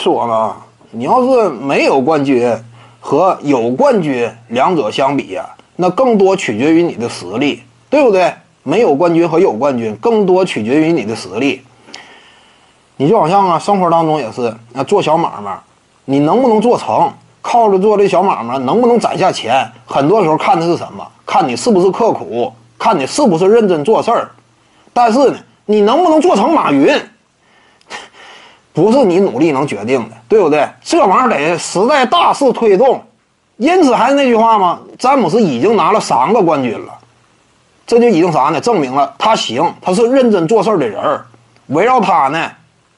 说了，你要是没有冠军和有冠军两者相比呀，那更多取决于你的实力，对不对？没有冠军和有冠军，更多取决于你的实力。你就好像啊，生活当中也是啊，做小买卖，你能不能做成，靠着做这小买卖能不能攒下钱，很多时候看的是什么？看你是不是刻苦，看你是不是认真做事儿。但是呢，你能不能做成马云，不是你努力能决定的，对不对？这玩意儿得时代大势推动。因此还是那句话嘛，詹姆斯已经拿了三个冠军了，这就已经啥呢？证明了他行，他是认真做事儿的人儿。围绕他呢。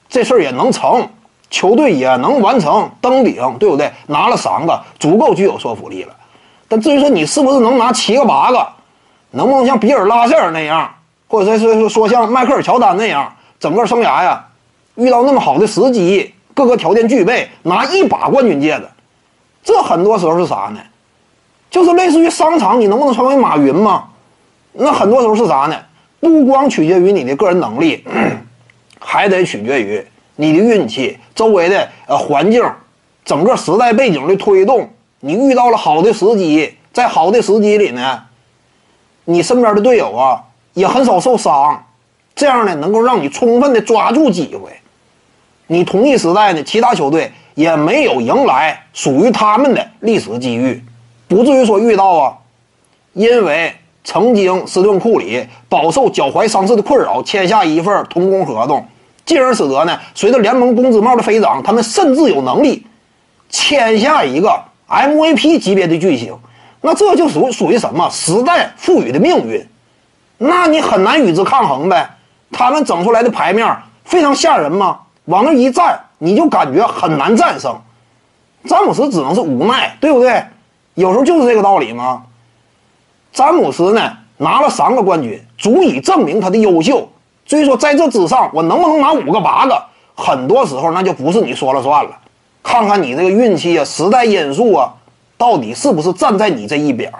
这事儿也能成，球队也能完成登顶，对不对？拿了三个，足够具有说服力了。但至于说你是不是能拿七个八个，能不能像比尔·拉塞尔那样，或者说说说像迈克尔·乔丹那样，整个生涯呀，遇到那么好的时机，各个条件具备，拿一把冠军戒指，这很多时候是啥呢？就是类似于商场，你能不能成为马云嘛？那很多时候是啥呢？不光取决于你的个人能力。还得取决于你的运气，周围的呃环境，整个时代背景的推动。你遇到了好的时机，在好的时机里呢，你身边的队友啊也很少受伤，这样呢能够让你充分的抓住机会。你同一时代呢，其他球队也没有迎来属于他们的历史机遇，不至于说遇到啊，因为。曾经斯顿库里饱受脚踝伤势的困扰，签下一份同工合同，进而使得呢，随着联盟工资帽的飞涨，他们甚至有能力签下一个 MVP 级别的巨星。那这就属属于什么时代赋予的命运？那你很难与之抗衡呗。他们整出来的牌面非常吓人嘛，往那一站，你就感觉很难战胜。詹姆斯只能是无奈，对不对？有时候就是这个道理嘛。詹姆斯呢拿了三个冠军，足以证明他的优秀。所以说，在这之上，我能不能拿五个、八个，很多时候那就不是你说了算了。看看你这个运气啊，时代因素啊，到底是不是站在你这一边儿？